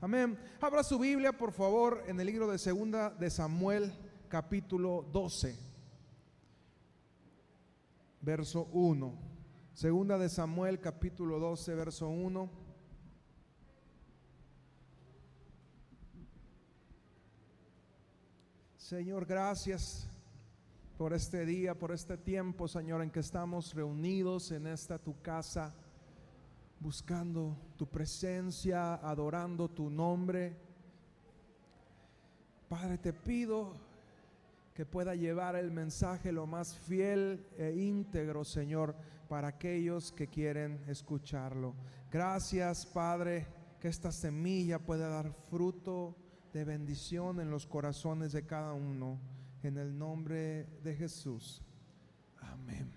Amén. Abra su Biblia, por favor, en el libro de Segunda de Samuel, capítulo 12, verso 1. Segunda de Samuel, capítulo 12, verso 1. Señor, gracias por este día, por este tiempo, Señor, en que estamos reunidos en esta tu casa, buscando tu presencia, adorando tu nombre. Padre, te pido que pueda llevar el mensaje lo más fiel e íntegro, Señor, para aquellos que quieren escucharlo. Gracias, Padre, que esta semilla pueda dar fruto de bendición en los corazones de cada uno. En el nombre de Jesús. Amén.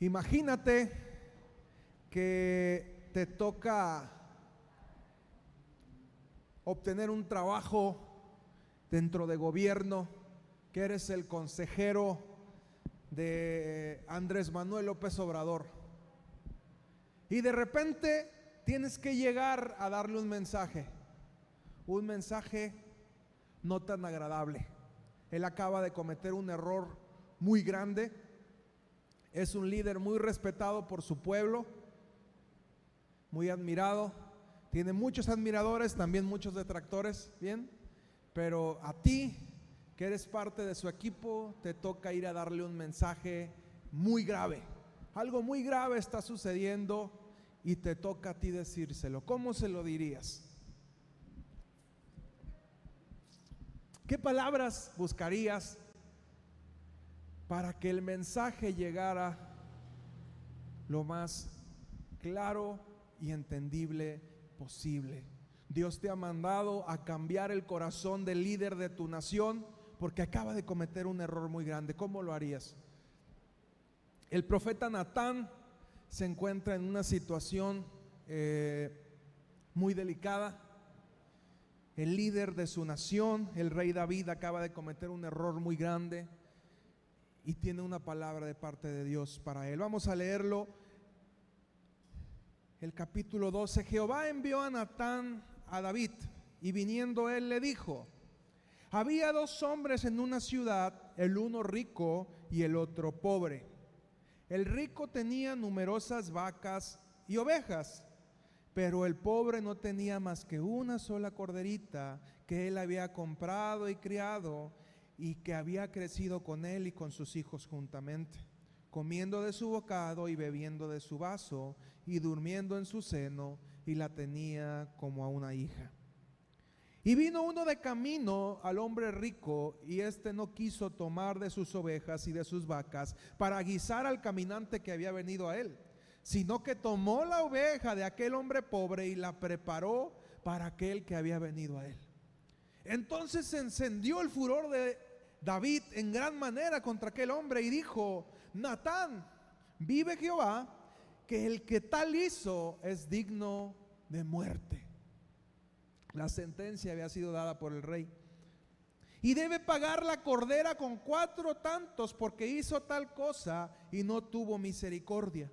Imagínate que te toca obtener un trabajo dentro de gobierno, que eres el consejero de Andrés Manuel López Obrador. Y de repente tienes que llegar a darle un mensaje un mensaje no tan agradable. Él acaba de cometer un error muy grande. Es un líder muy respetado por su pueblo, muy admirado. Tiene muchos admiradores, también muchos detractores, ¿bien? Pero a ti, que eres parte de su equipo, te toca ir a darle un mensaje muy grave. Algo muy grave está sucediendo y te toca a ti decírselo. ¿Cómo se lo dirías? ¿Qué palabras buscarías para que el mensaje llegara lo más claro y entendible posible? Dios te ha mandado a cambiar el corazón del líder de tu nación porque acaba de cometer un error muy grande. ¿Cómo lo harías? El profeta Natán se encuentra en una situación eh, muy delicada el líder de su nación, el rey David, acaba de cometer un error muy grande y tiene una palabra de parte de Dios para él. Vamos a leerlo. El capítulo 12. Jehová envió a Natán a David y viniendo él le dijo, había dos hombres en una ciudad, el uno rico y el otro pobre. El rico tenía numerosas vacas y ovejas pero el pobre no tenía más que una sola corderita que él había comprado y criado y que había crecido con él y con sus hijos juntamente, comiendo de su bocado y bebiendo de su vaso y durmiendo en su seno y la tenía como a una hija. Y vino uno de camino al hombre rico y éste no quiso tomar de sus ovejas y de sus vacas para guisar al caminante que había venido a él sino que tomó la oveja de aquel hombre pobre y la preparó para aquel que había venido a él. Entonces se encendió el furor de David en gran manera contra aquel hombre y dijo, Natán, vive Jehová, que el que tal hizo es digno de muerte. La sentencia había sido dada por el rey. Y debe pagar la cordera con cuatro tantos porque hizo tal cosa y no tuvo misericordia.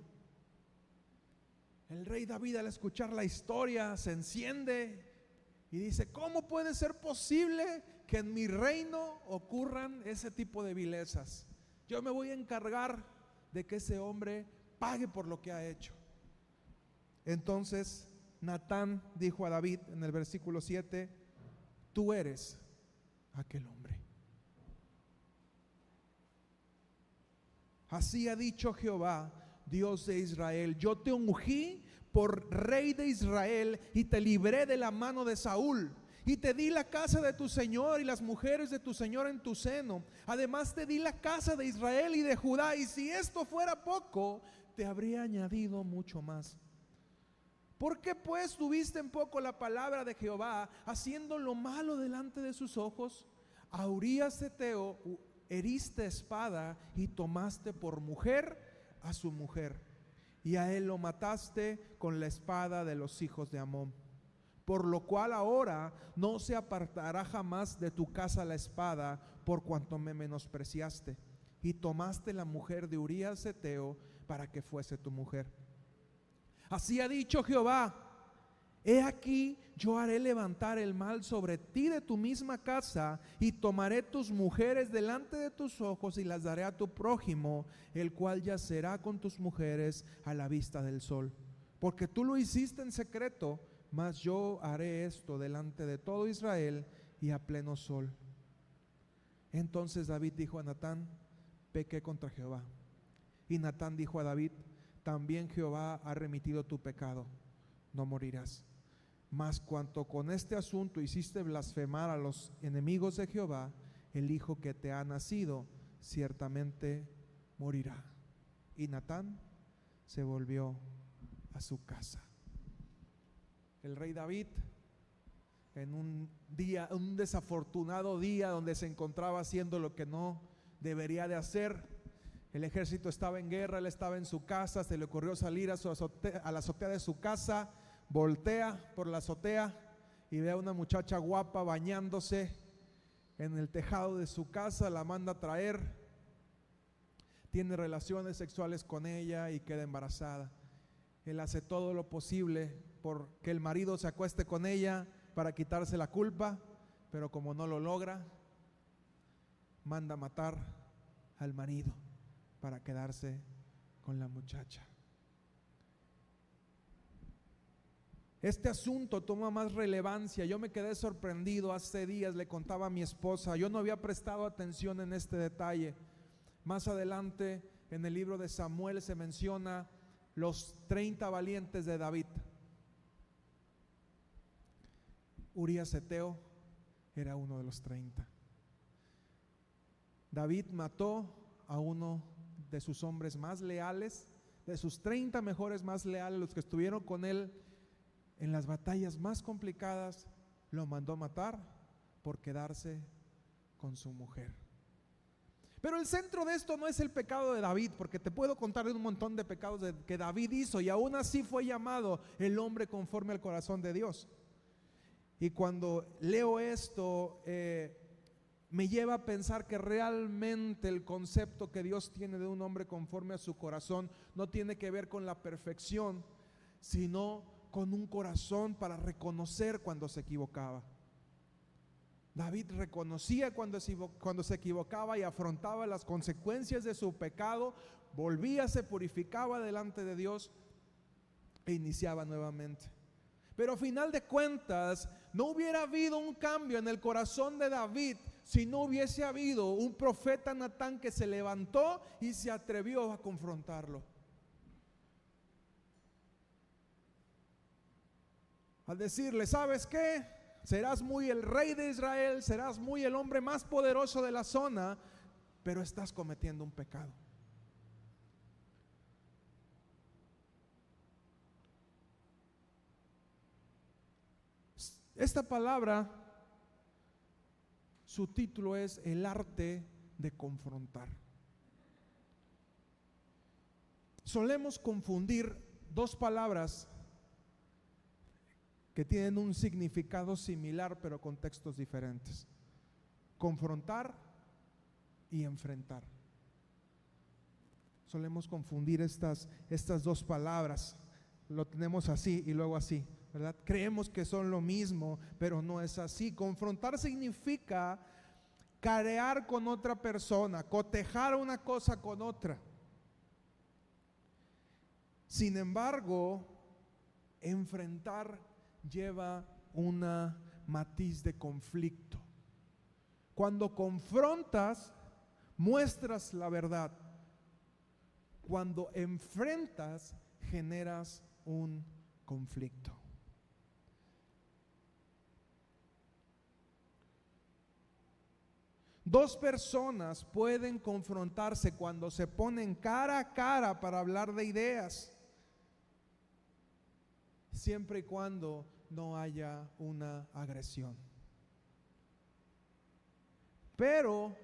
El rey David al escuchar la historia se enciende y dice, ¿cómo puede ser posible que en mi reino ocurran ese tipo de vilezas? Yo me voy a encargar de que ese hombre pague por lo que ha hecho. Entonces Natán dijo a David en el versículo 7, tú eres aquel hombre. Así ha dicho Jehová, Dios de Israel, yo te ungí por rey de Israel y te libré de la mano de Saúl. Y te di la casa de tu Señor y las mujeres de tu Señor en tu seno. Además te di la casa de Israel y de Judá. Y si esto fuera poco, te habría añadido mucho más. ¿Por qué pues tuviste en poco la palabra de Jehová, haciendo lo malo delante de sus ojos? A Urias de Teo heriste espada y tomaste por mujer a su mujer, y a él lo mataste con la espada de los hijos de Amón. Por lo cual ahora no se apartará jamás de tu casa la espada, por cuanto me menospreciaste, y tomaste la mujer de Urías Eteo para que fuese tu mujer. Así ha dicho Jehová, He aquí, yo haré levantar el mal sobre ti de tu misma casa y tomaré tus mujeres delante de tus ojos y las daré a tu prójimo, el cual yacerá con tus mujeres a la vista del sol. Porque tú lo hiciste en secreto, mas yo haré esto delante de todo Israel y a pleno sol. Entonces David dijo a Natán, pequé contra Jehová. Y Natán dijo a David, también Jehová ha remitido tu pecado, no morirás. Mas cuanto con este asunto hiciste blasfemar a los enemigos de Jehová, el hijo que te ha nacido ciertamente morirá. Y Natán se volvió a su casa. El rey David, en un día, un desafortunado día donde se encontraba haciendo lo que no debería de hacer, el ejército estaba en guerra, él estaba en su casa, se le ocurrió salir a, la azotea de su casa voltea por la azotea y ve a una muchacha guapa bañándose en el tejado de su casa, la manda a traer, tiene relaciones sexuales con ella y queda embarazada. Él hace todo lo posible por que el marido se acueste con ella para quitarse la culpa, pero como no lo logra, manda a matar al marido para quedarse con la muchacha. Este asunto toma más relevancia. Yo me quedé sorprendido hace días, le contaba a mi esposa, yo no había prestado atención en este detalle. Más adelante en el libro de Samuel se menciona los 30 valientes de David. Urias Eteo era uno de los 30. David mató a uno de sus hombres más leales, de sus 30 mejores más leales, los que estuvieron con él en las batallas más complicadas, lo mandó matar por quedarse con su mujer. Pero el centro de esto no es el pecado de David, porque te puedo contar de un montón de pecados que David hizo y aún así fue llamado el hombre conforme al corazón de Dios. Y cuando leo esto, eh, me lleva a pensar que realmente el concepto que Dios tiene de un hombre conforme a su corazón no tiene que ver con la perfección, sino con un corazón para reconocer cuando se equivocaba. David reconocía cuando se, equivocaba y afrontaba las consecuencias de su pecado, volvía, se purificaba delante de Dios e iniciaba nuevamente. Pero a final de cuentas, no hubiera habido un cambio en el corazón de David si no hubiese habido un profeta Natán que se levantó y se atrevió a confrontarlo. al decirle, ¿sabes qué? Serás muy el rey de Israel, serás muy el hombre más poderoso de la zona, pero estás cometiendo un pecado. Esta palabra, su título es El arte de confrontar. Solemos confundir dos palabras que tienen un significado similar pero con textos diferentes. Confrontar y enfrentar. Solemos confundir estas, estas dos palabras. Lo tenemos así y luego así, Creemos que son lo mismo, pero no es así. Confrontar significa carear con otra persona, cotejar una cosa con otra. Sin embargo, enfrentar lleva una matiz de conflicto. Cuando confrontas, muestras la verdad. Cuando enfrentas, generas un conflicto. Dos personas pueden confrontarse cuando se ponen cara a cara para hablar de ideas siempre y cuando no haya una agresión. Pero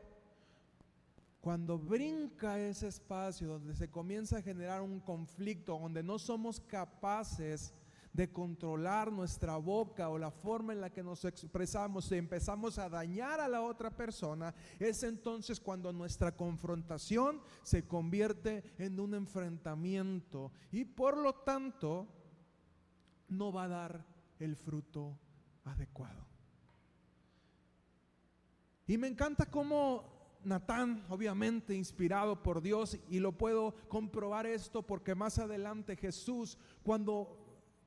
cuando brinca ese espacio donde se comienza a generar un conflicto, donde no somos capaces de controlar nuestra boca o la forma en la que nos expresamos y empezamos a dañar a la otra persona, es entonces cuando nuestra confrontación se convierte en un enfrentamiento y por lo tanto no va a dar el fruto adecuado. Y me encanta cómo Natán, obviamente inspirado por Dios, y lo puedo comprobar esto porque más adelante Jesús, cuando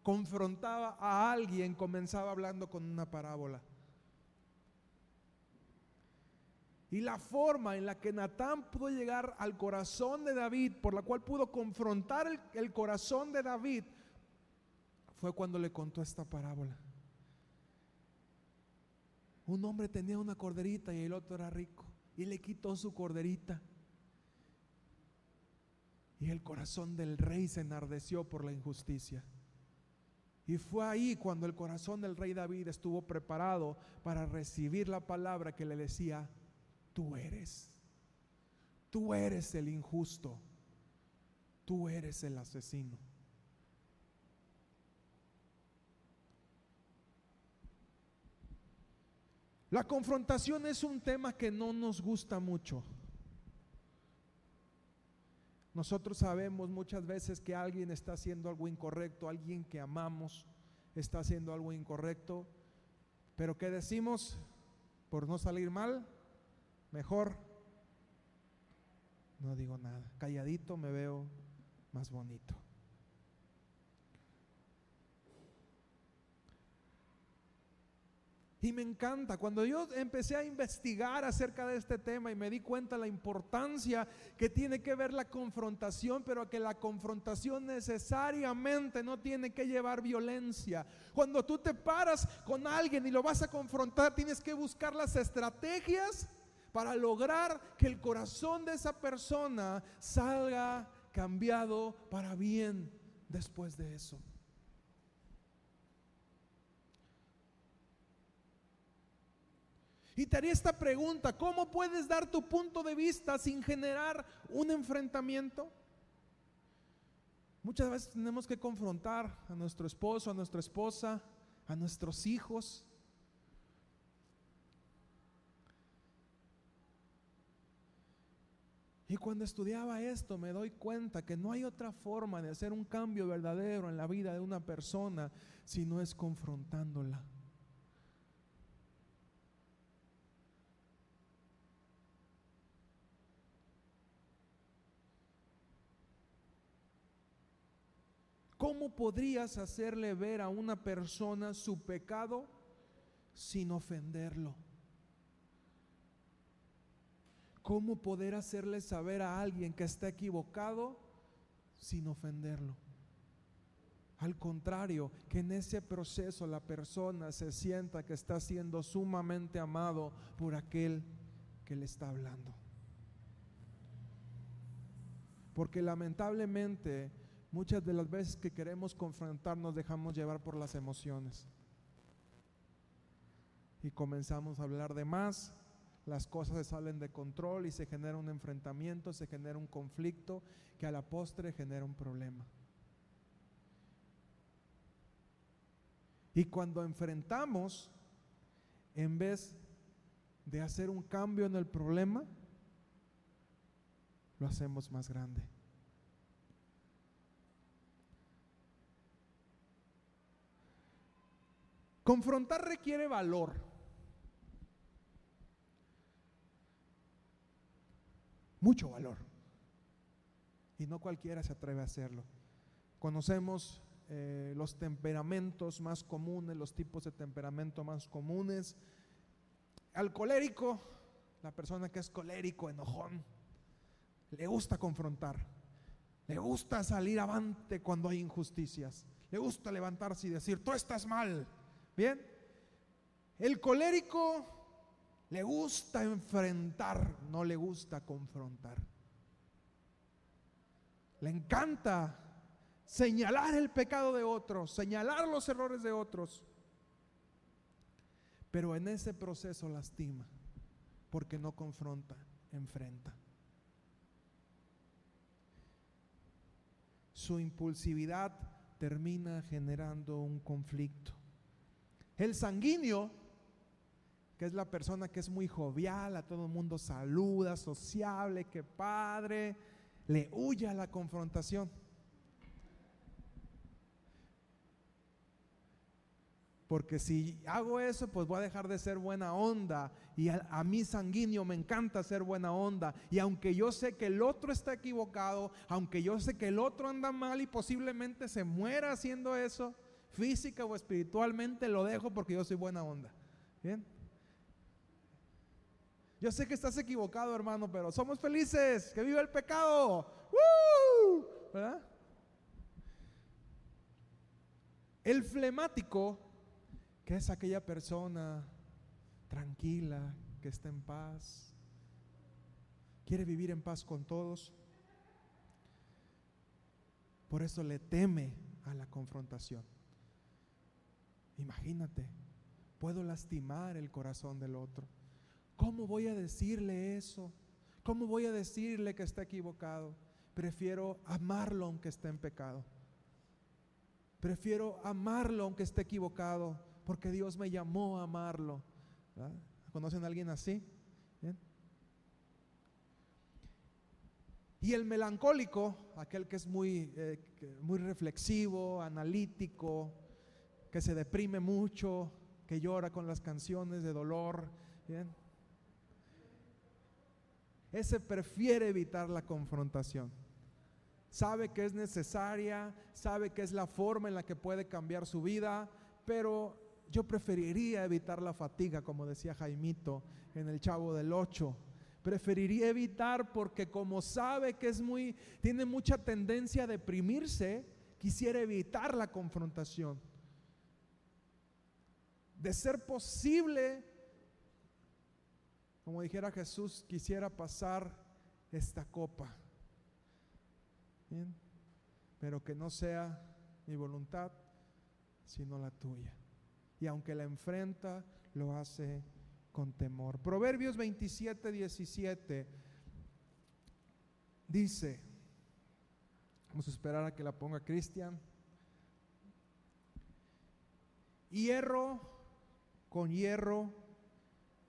confrontaba a alguien, comenzaba hablando con una parábola. Y la forma en la que Natán pudo llegar al corazón de David, por la cual pudo confrontar el, el, corazón de David, fue cuando le contó esta parábola. Un hombre tenía una corderita y el otro era rico. Y le quitó su corderita. Y el corazón del rey se enardeció por la injusticia. Y fue ahí cuando el corazón del rey David estuvo preparado para recibir la palabra que le decía, tú eres. Tú eres el injusto. Tú eres el asesino. La confrontación es un tema que no nos gusta mucho. Nosotros sabemos muchas veces que alguien está haciendo algo incorrecto, alguien que amamos está haciendo algo incorrecto, pero ¿qué decimos? Por no salir mal, mejor no digo nada. Calladito me veo más bonito. Y me encanta, cuando yo empecé a investigar acerca de este tema y me di cuenta la importancia que tiene que ver la confrontación, pero que la confrontación necesariamente no tiene que llevar violencia. Cuando tú te paras con alguien y lo vas a confrontar, tienes que buscar las estrategias para lograr que el corazón de esa persona salga cambiado para bien después de eso. Y te haría esta pregunta, ¿cómo puedes dar tu punto de vista sin generar un enfrentamiento? Muchas veces tenemos que confrontar a nuestro esposo, a nuestra esposa, a nuestros hijos. Y cuando estudiaba esto me doy cuenta que no hay otra forma de hacer un cambio verdadero en la vida de una persona si no es confrontándola. ¿Cómo podrías hacerle ver a una persona su pecado sin ofenderlo? ¿Cómo poder hacerle saber a alguien que está equivocado sin ofenderlo? Al contrario, que en ese proceso la persona se sienta que está siendo sumamente amado por aquel que le está hablando. Porque lamentablemente Muchas de las veces que queremos confrontar nos dejamos llevar por las emociones. Y comenzamos a hablar de más, las cosas se salen de control y se genera un enfrentamiento, se genera un conflicto que a la postre genera un problema. Y cuando enfrentamos, en vez de hacer un cambio en el problema, lo hacemos más grande. Confrontar requiere valor. Mucho valor. Y no cualquiera se atreve a hacerlo. Conocemos eh, los temperamentos más comunes, los tipos de temperamento más comunes. Al colérico, la persona que es colérico, enojón, le gusta confrontar. Le gusta salir avante cuando hay injusticias. Le gusta levantarse y decir, tú estás mal. Bien, el colérico le gusta enfrentar, no le gusta confrontar. Le encanta señalar el pecado de otros, señalar los errores de otros. Pero en ese proceso lastima, porque no confronta, enfrenta. Su impulsividad termina generando un conflicto. El sanguíneo, que es la persona que es muy jovial, a todo el mundo saluda, sociable, que padre, le huye a la confrontación. Porque si hago eso, pues voy a dejar de ser buena onda. Y a, a, mí sanguíneo me encanta ser buena onda. Y aunque yo sé que el otro está equivocado, aunque yo sé que el otro anda mal y posiblemente se muera haciendo eso, física o espiritualmente, lo dejo porque yo soy buena onda. Bien. Yo sé que estás equivocado, hermano, pero somos felices. Que viva el pecado. ¿Verdad? El flemático, que es aquella persona tranquila, que está en paz, quiere vivir en paz con todos. Por eso le teme a la confrontación. Imagínate, puedo lastimar el corazón del otro. ¿Cómo voy a decirle eso? ¿Cómo voy a decirle que está equivocado? Prefiero amarlo aunque esté en pecado. Prefiero amarlo aunque esté equivocado, porque Dios me llamó a amarlo. ¿Conocen a alguien así? Y el melancólico, aquel que es muy, eh, muy reflexivo, analítico, que se deprime mucho, que llora con las canciones de dolor. ¿bien? Ese prefiere evitar la confrontación. Sabe que es necesaria, sabe que es la forma en la que puede cambiar su vida, pero yo preferiría evitar la fatiga, como decía Jaimito en el Chavo del 8. Preferiría evitar porque como sabe que es muy tiene mucha tendencia a deprimirse, quisiera evitar la confrontación. De ser posible, como dijera Jesús, quisiera pasar esta copa. Pero que no sea mi voluntad, sino la tuya. Y aunque la enfrenta, lo hace con temor. Proverbios 27, 17 dice, vamos a esperar a que la ponga Cristian. Hierro con hierro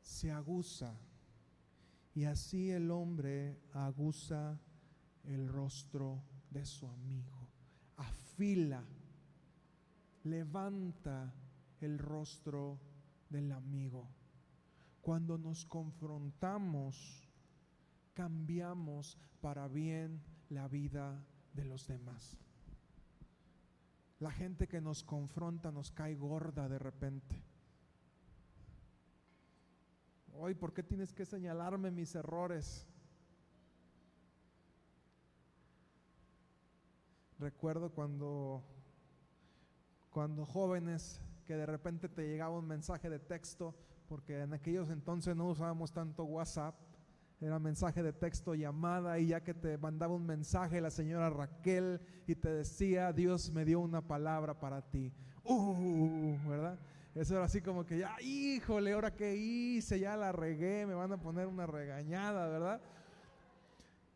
se aguza y así el hombre aguza el rostro de su amigo. Afila, levanta el rostro del amigo. Cuando nos confrontamos, cambiamos para bien la vida de los demás. La gente que nos confronta nos cae gorda de repente. Hoy, ¿por qué tienes que señalarme mis errores? Recuerdo cuando, cuando jóvenes que de repente te llegaba un mensaje de texto, porque en aquellos entonces no usábamos tanto WhatsApp, era mensaje de texto, llamada, y ya que te mandaba un mensaje la señora Raquel y te decía, Dios me dio una palabra para ti. Uh, ¿verdad? Eso era así como que ya, híjole, ahora qué hice, ya la regué, me van a poner una regañada, ¿verdad?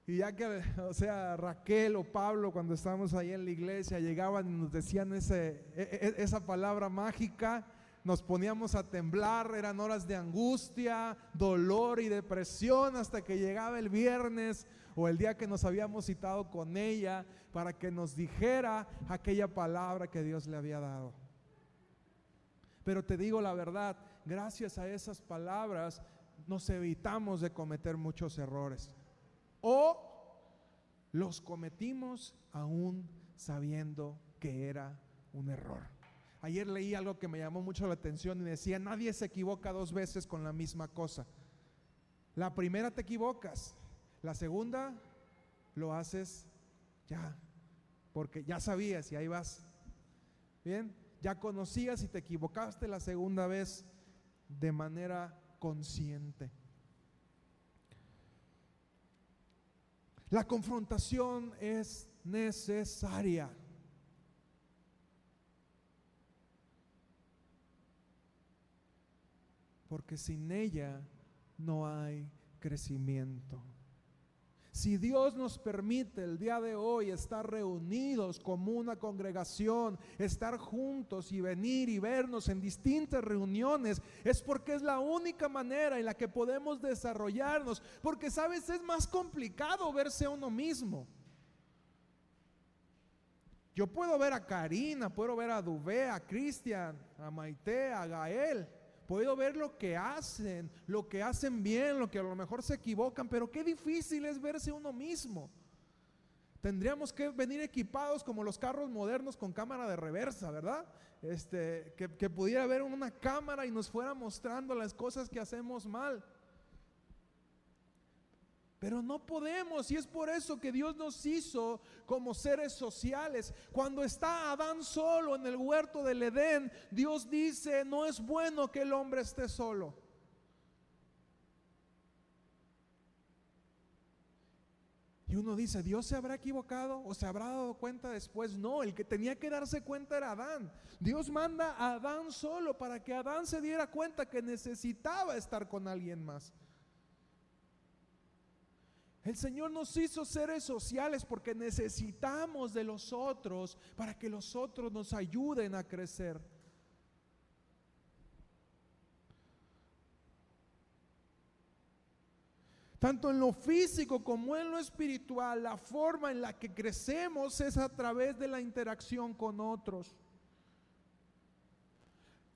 Y ya que, o sea, Raquel o Pablo, cuando estábamos ahí en la iglesia, llegaban y nos decían ese, e, e, esa palabra mágica, nos poníamos a temblar, eran horas de angustia, dolor y depresión hasta que llegaba el viernes o el día que nos habíamos citado con ella para que nos dijera aquella palabra que Dios le había dado. Pero te digo la verdad, gracias a esas palabras nos evitamos de cometer muchos errores. O los cometimos aún sabiendo que era un error. Ayer leí algo que me llamó mucho la atención y decía, nadie se equivoca dos veces con la misma cosa. La primera te equivocas, la segunda lo haces ya, porque ya sabías y ahí vas. Bien, ya conocías y te equivocaste la segunda vez de manera consciente. La confrontación es necesaria. Porque sin ella no hay crecimiento. Si Dios nos permite el día de hoy estar reunidos como una congregación, estar juntos y venir y vernos en distintas reuniones, es porque es la única manera en la que podemos desarrollarnos. Porque sabes, es más complicado verse a uno mismo. Yo puedo ver a Karina, puedo ver a Dubé, a Cristian, a Maite, a Gael. Puedo ver lo que hacen, lo que hacen bien, lo que a lo mejor se equivocan, pero qué difícil es verse uno mismo. Tendríamos que venir equipados como los carros modernos con cámara de reversa, ¿verdad? Este, que, que pudiera haber una cámara y nos fuera mostrando las cosas que hacemos mal. Pero no podemos y es por eso que Dios nos hizo como seres sociales. Cuando está Adán solo en el huerto del Edén, Dios dice, no es bueno que el hombre esté solo. Y uno dice, ¿Dios se habrá equivocado o se habrá dado cuenta después? No, el que tenía que darse cuenta era Adán. Dios manda a Adán solo para que Adán se diera cuenta que necesitaba estar con alguien más. El Señor nos hizo seres sociales porque necesitamos de los otros para que los otros nos ayuden a crecer. Tanto en lo físico como en lo espiritual, la forma en la que crecemos es a través de la interacción con otros.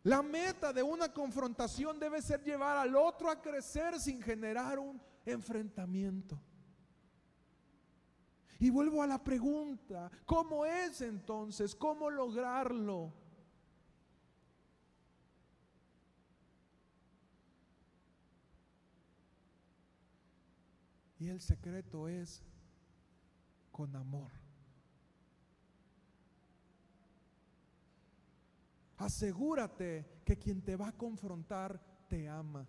La meta de una confrontación debe ser llevar al otro a crecer sin generar un enfrentamiento. Y vuelvo a la pregunta, ¿cómo es entonces? ¿Cómo lograrlo? Y el secreto es con amor. Asegúrate que quien te va a confrontar te ama.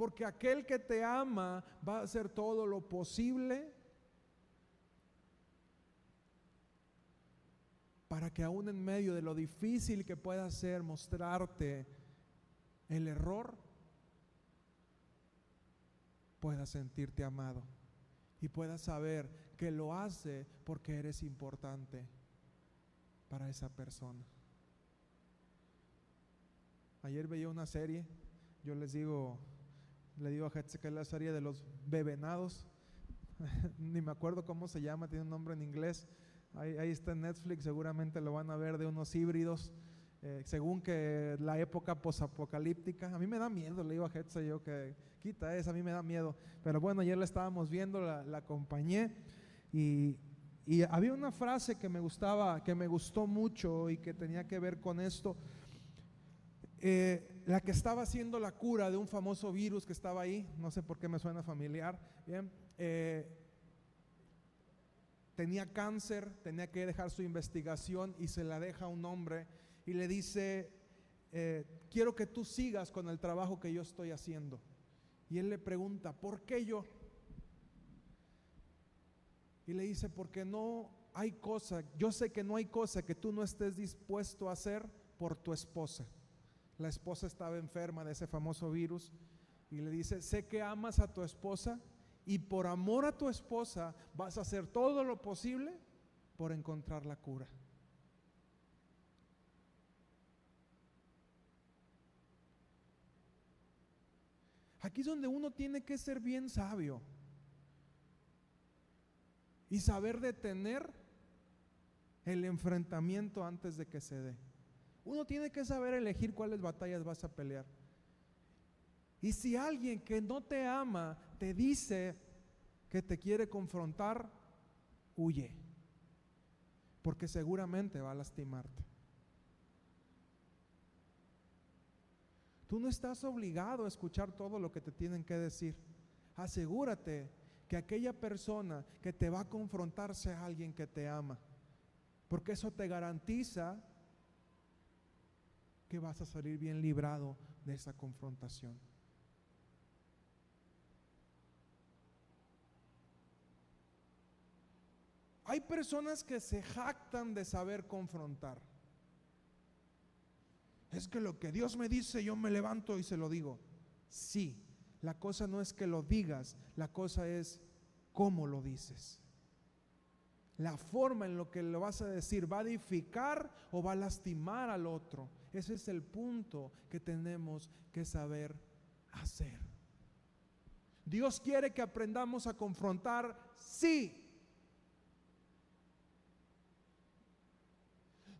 Porque aquel que te ama va a hacer todo lo posible para que aún en medio de lo difícil que pueda ser mostrarte el error, puedas sentirte amado y puedas saber que lo hace porque eres importante para esa persona. Ayer veía una serie, yo les digo, le digo a serie de los bebenados. Ni me acuerdo cómo se llama, tiene un nombre en inglés. Ahí, está en Netflix, seguramente lo van a ver de unos híbridos. Eh, según que la época posapocalíptica, a mí me da miedo, le digo a Hetze yo que quita eso, a mí me da miedo. Pero bueno, ayer la estábamos viendo, la, la acompañé y, y, había una frase que me gustaba, que me gustó mucho y que tenía que ver con esto. Eh, la que estaba haciendo la cura de un famoso virus que estaba ahí, no sé por qué me suena familiar, eh, tenía cáncer, tenía que dejar su investigación y se la deja a un hombre y le dice, eh, quiero que tú sigas con el trabajo que yo estoy haciendo. Y él le pregunta, ¿por qué yo? Y le dice, porque no hay cosa, yo sé que no hay cosa que tú no estés dispuesto a hacer por tu esposa la esposa estaba enferma de ese famoso virus y le dice, sé que amas a tu esposa y por amor a tu esposa vas a hacer todo lo posible por encontrar la cura. Aquí es donde uno tiene que ser bien sabio y saber detener el enfrentamiento antes de que se dé. Uno tiene que saber elegir cuáles batallas vas a pelear. Y si alguien que no te ama te dice que te quiere confrontar, huye. Porque seguramente va a lastimarte. Tú no estás obligado a escuchar todo lo que te tienen que decir. Asegúrate que aquella persona que te va a confrontar sea alguien que te ama. Porque eso te garantiza que vas a salir bien librado de esa confrontación. Hay personas que se jactan de saber confrontar. Es que lo que Dios me dice, yo me levanto y se lo digo. Sí, la cosa no es que lo digas, la cosa es cómo lo dices. La forma en lo que lo vas a decir, ¿va a edificar o va a lastimar al otro? Ese es el punto que tenemos que saber hacer. Dios quiere que aprendamos a confrontar, sí,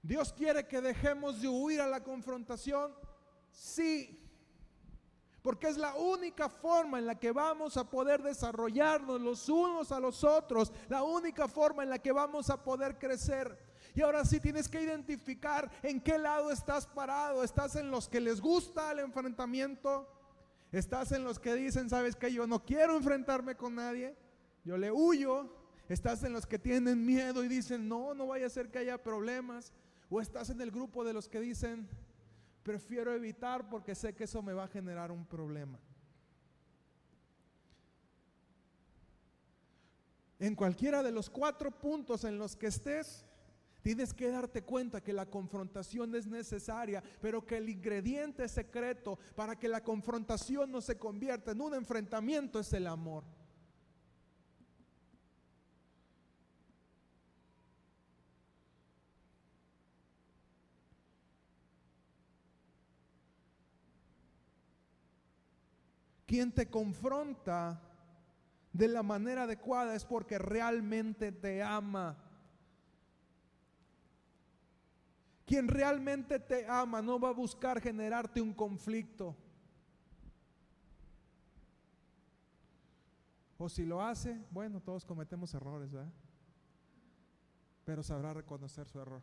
¿Dios quiere que dejemos de huir a la confrontación? Sí. Porque es la única forma en la que vamos a poder desarrollarnos los unos a los otros, la única forma en la que vamos a poder crecer. Y ahora sí tienes que identificar en qué lado estás parado. ¿Estás en los que les gusta el enfrentamiento? ¿Estás en los que dicen, sabes que yo no quiero enfrentarme con nadie? Yo le huyo. ¿Estás en los que tienen miedo y dicen, no, no vaya a ser que haya problemas? ¿O estás en el grupo de los que dicen, prefiero evitar porque sé que eso me va a generar un problema? En cualquiera de los cuatro puntos en los que estés, Tienes que darte cuenta que la confrontación es necesaria, pero que el ingrediente secreto para que la confrontación no se convierta en un enfrentamiento es el amor. Quien te confronta de la manera adecuada es porque realmente te ama. Quien realmente te ama no va a buscar generarte un conflicto. O si lo hace, bueno, todos cometemos errores, ¿verdad? Pero sabrá reconocer su error.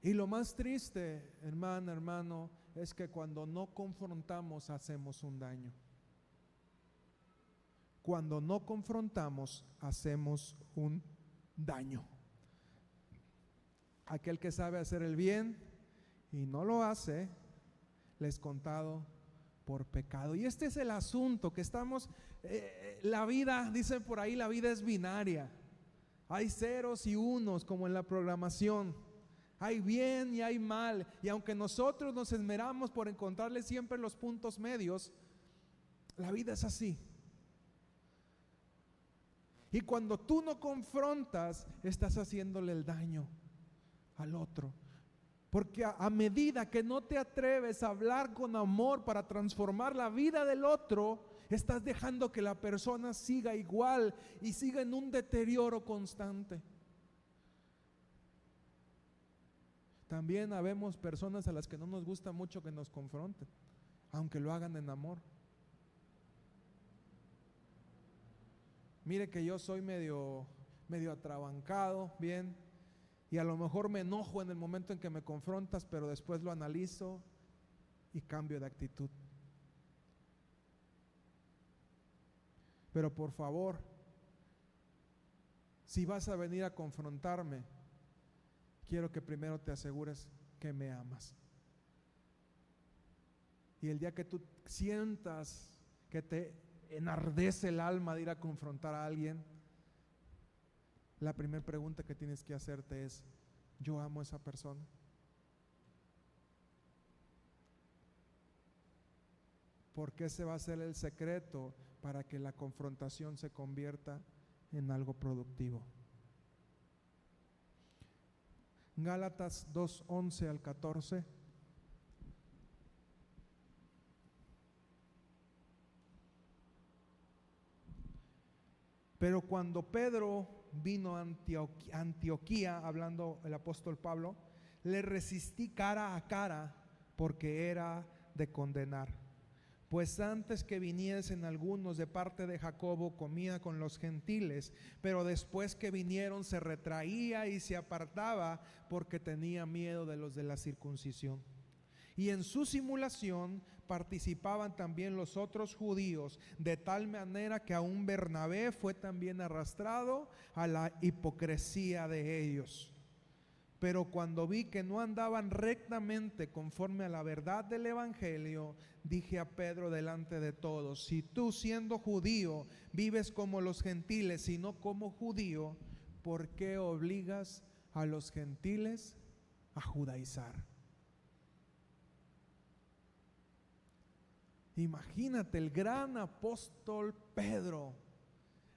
Y lo más triste, hermana, hermano, es que cuando no confrontamos hacemos un daño. Cuando no confrontamos hacemos un daño aquel que sabe hacer el bien y no lo hace, les contado por pecado. Y este es el asunto que estamos, eh, la vida, dicen por ahí, la vida es binaria. Hay ceros y unos como en la programación. Hay bien y hay mal. Y aunque nosotros nos esmeramos por encontrarle siempre los puntos medios, la vida es así. Y cuando tú no confrontas, estás haciéndole el daño al otro. Porque a, medida que no te atreves a hablar con amor para transformar la vida del otro, estás dejando que la persona siga igual y siga en un deterioro constante. También habemos personas a las que no nos gusta mucho que nos confronten, aunque lo hagan en amor. Mire que yo soy medio medio atrabancado, bien, y a lo mejor me enojo en el momento en que me confrontas, pero después lo analizo y cambio de actitud. Pero por favor, si vas a venir a confrontarme, quiero que primero te asegures que me amas. Y el día que tú sientas que te enardece el alma de ir a confrontar a alguien, la primera pregunta que tienes que hacerte es, ¿yo amo a esa persona? Porque ese va a ser el secreto para que la confrontación se convierta en algo productivo. Gálatas 2, 11 al 14. Pero cuando Pedro vino a Antioquía, hablando el apóstol Pablo, le resistí cara a cara porque era de condenar. Pues antes que viniesen algunos de parte de Jacobo comía con los gentiles, pero después que vinieron se retraía y se apartaba porque tenía miedo de los de la circuncisión. Y en su simulación participaban también los otros judíos, de tal manera que aún Bernabé fue también arrastrado a la hipocresía de ellos. Pero cuando vi que no andaban rectamente conforme a la verdad del Evangelio, dije a Pedro delante de todos, si tú siendo judío vives como los gentiles y no como judío, ¿por qué obligas a los gentiles a judaizar? Imagínate el gran apóstol Pedro,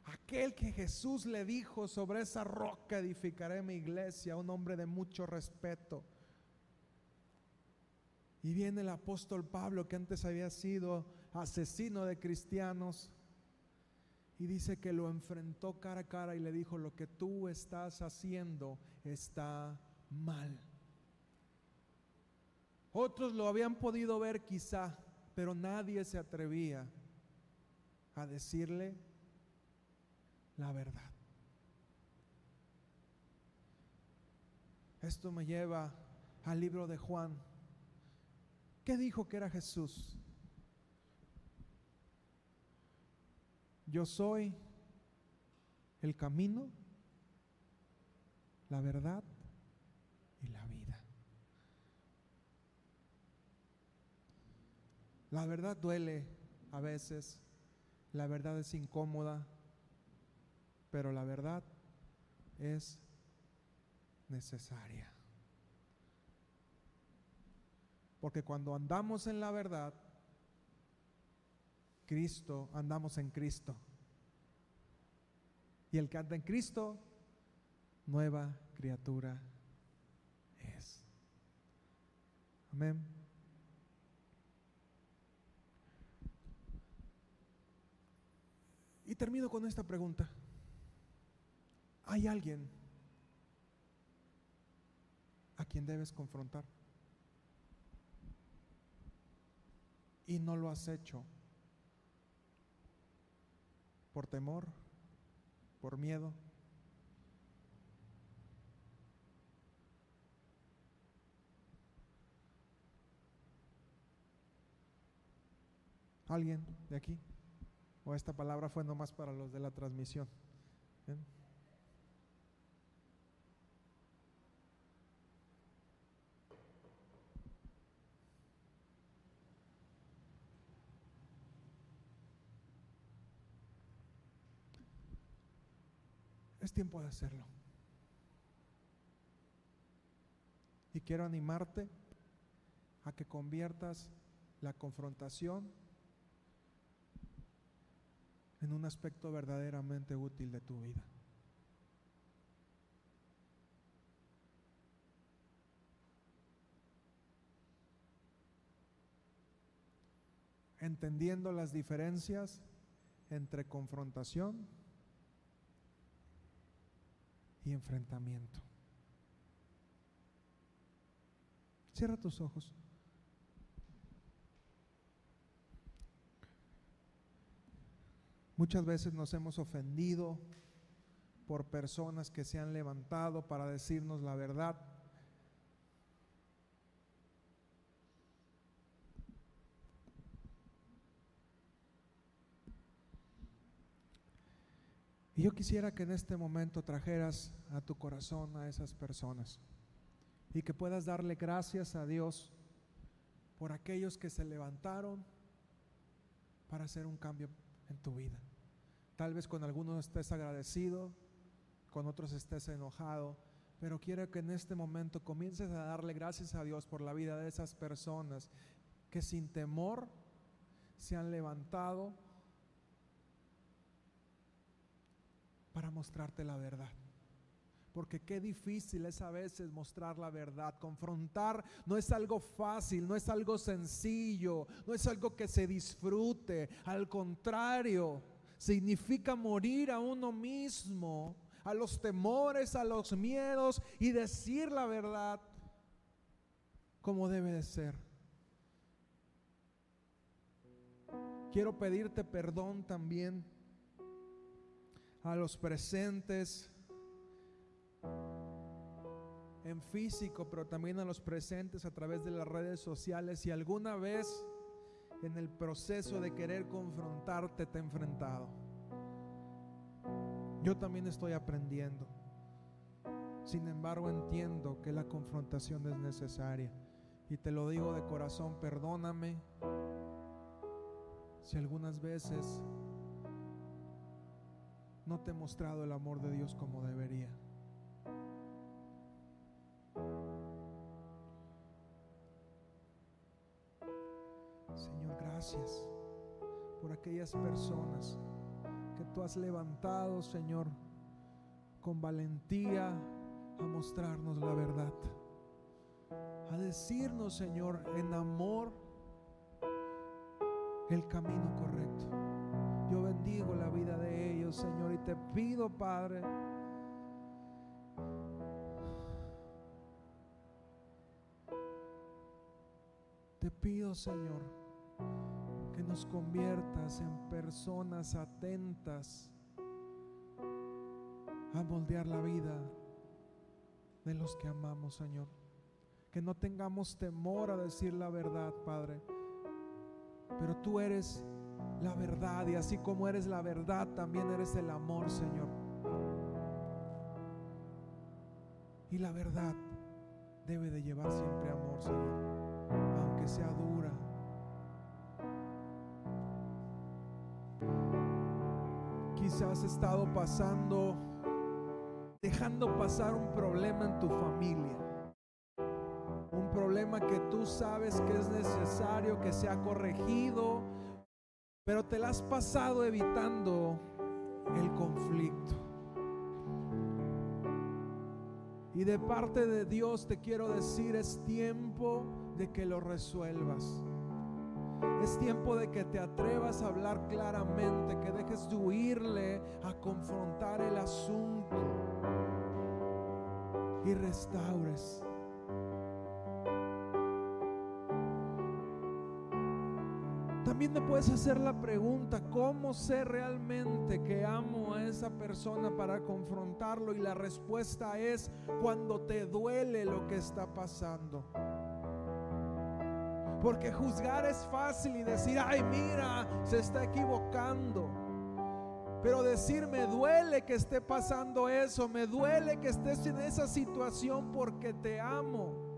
aquel que Jesús le dijo, sobre esa roca edificaré mi iglesia, un hombre de mucho respeto. Y viene el apóstol Pablo, que antes había sido asesino de cristianos, Y dice que lo enfrentó cara a cara y le dijo, lo que tú estás haciendo está mal. Otros lo habían podido ver quizá, pero nadie se atrevía a decirle la verdad. Esto me lleva al libro de Juan. ¿Qué dijo que era Jesús? Yo soy el camino, la verdad y la vida. La verdad duele a veces, la verdad es incómoda, pero la verdad es necesaria. Porque cuando andamos en la verdad, Cristo, andamos en Cristo. Y el que anda en Cristo, nueva criatura es. Amén. Y termino con esta pregunta. ¿Hay alguien a quien debes confrontar? Y no lo has hecho por temor, por miedo. ¿Alguien de aquí? ¿O esta palabra fue nomás para los de la transmisión? Es tiempo de hacerlo. Y quiero animarte a que conviertas la confrontación en un aspecto verdaderamente útil de tu vida. Entendiendo las diferencias entre confrontación y enfrentamiento. Cierra tus ojos. Muchas veces nos hemos ofendido por personas que se han levantado para decirnos la verdad. Y yo quisiera que en este momento trajeras a tu corazón a esas personas y que puedas darle gracias a Dios por aquellos que se levantaron para hacer un cambio en tu vida. Tal vez con algunos estés agradecido, con otros estés enojado, pero quiero que en este momento comiences a darle gracias a Dios por la vida de esas personas que sin temor se han levantado para mostrarte la verdad. Porque qué difícil es a veces mostrar la verdad. Confrontar no es algo fácil, no es algo sencillo, no es algo que se disfrute. Al contrario, significa morir a uno mismo, a los temores, a los miedos y decir la verdad como debe de ser. Quiero pedirte perdón también a los presentes en físico, pero también a los presentes a través de las redes sociales. Si alguna vez en el proceso de querer confrontarte te he enfrentado, yo también estoy aprendiendo. Sin embargo, entiendo que la confrontación es necesaria. Y te lo digo de corazón, perdóname si algunas veces no te he mostrado el amor de Dios como debería. Gracias por aquellas personas que tú has levantado, Señor, con valentía a mostrarnos la verdad. A decirnos, Señor, en amor, el camino correcto Yo bendigo la vida de ellos, Señor, y te pido, Padre, te pido, Señor, que nos conviertas en personas atentas a moldear la vida de los que amamos, Señor. Que no tengamos temor a decir la verdad, Padre. Pero tú eres la verdad y así como eres la verdad, también eres el amor, Señor. Y la verdad debe de llevar siempre amor, Señor, aunque sea dura. Quizás has estado pasando, dejando pasar un problema en tu familia. Un problema que tú sabes que es necesario que sea corregido, pero te la has pasado evitando el conflicto. Y de parte de Dios te quiero decir, es tiempo de que lo resuelvas. Es tiempo de que te atrevas a hablar claramente, que dejes de huirle a confrontar el asunto y restaures. También te puedes hacer la pregunta, ¿cómo sé realmente que amo a esa persona para confrontarlo? Y la respuesta es cuando te duele lo que está pasando. Porque juzgar es fácil y decir, ay, mira, se está equivocando. Pero decir, me duele que esté pasando eso, me duele que estés en esa situación porque te amo.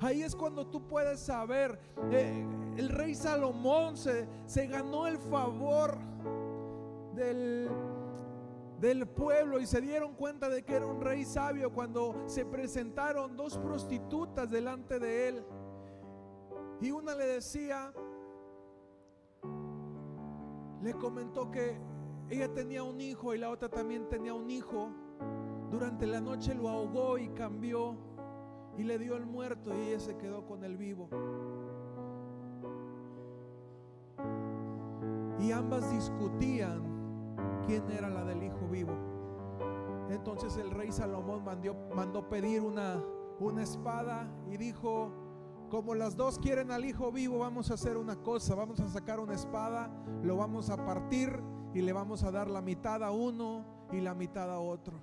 Ahí es cuando tú puedes saber, eh, el rey Salomón se, ganó el favor del pueblo y se dieron cuenta de que era un rey sabio cuando se presentaron dos prostitutas delante de él. Y una le decía, le comentó que ella tenía un hijo y la otra también tenía un hijo. Durante la noche lo ahogó y cambió y le dio el muerto y ella se quedó con el vivo. Y ambas discutían quién era la del hijo vivo. Entonces el rey Salomón mandó, pedir una espada y dijo, como las dos quieren al hijo vivo, vamos a hacer una cosa, vamos a sacar una espada, lo vamos a partir y le vamos a dar la mitad a uno y la mitad a otro.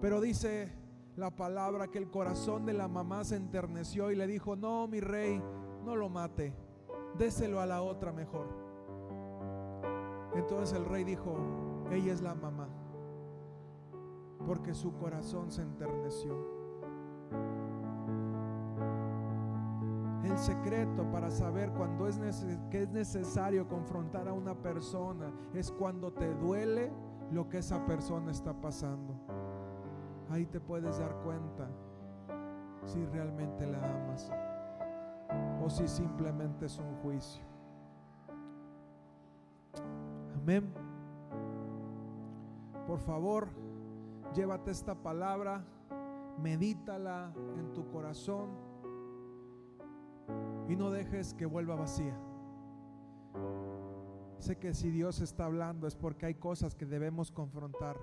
Pero dice la palabra que el corazón de la mamá se enterneció y le dijo, no, mi rey, no lo mate, déselo a la otra mejor. Entonces el rey dijo, ella es la mamá, porque su corazón se enterneció. El secreto para saber cuando es que es necesario confrontar a una persona es cuando te duele lo que esa persona está pasando. Ahí te puedes dar cuenta si realmente la amas o si simplemente es un juicio. Amén. Por favor, llévate esta palabra, medítala en tu corazón y no dejes que vuelva vacía. Sé que si Dios está hablando es porque hay cosas que debemos confrontar.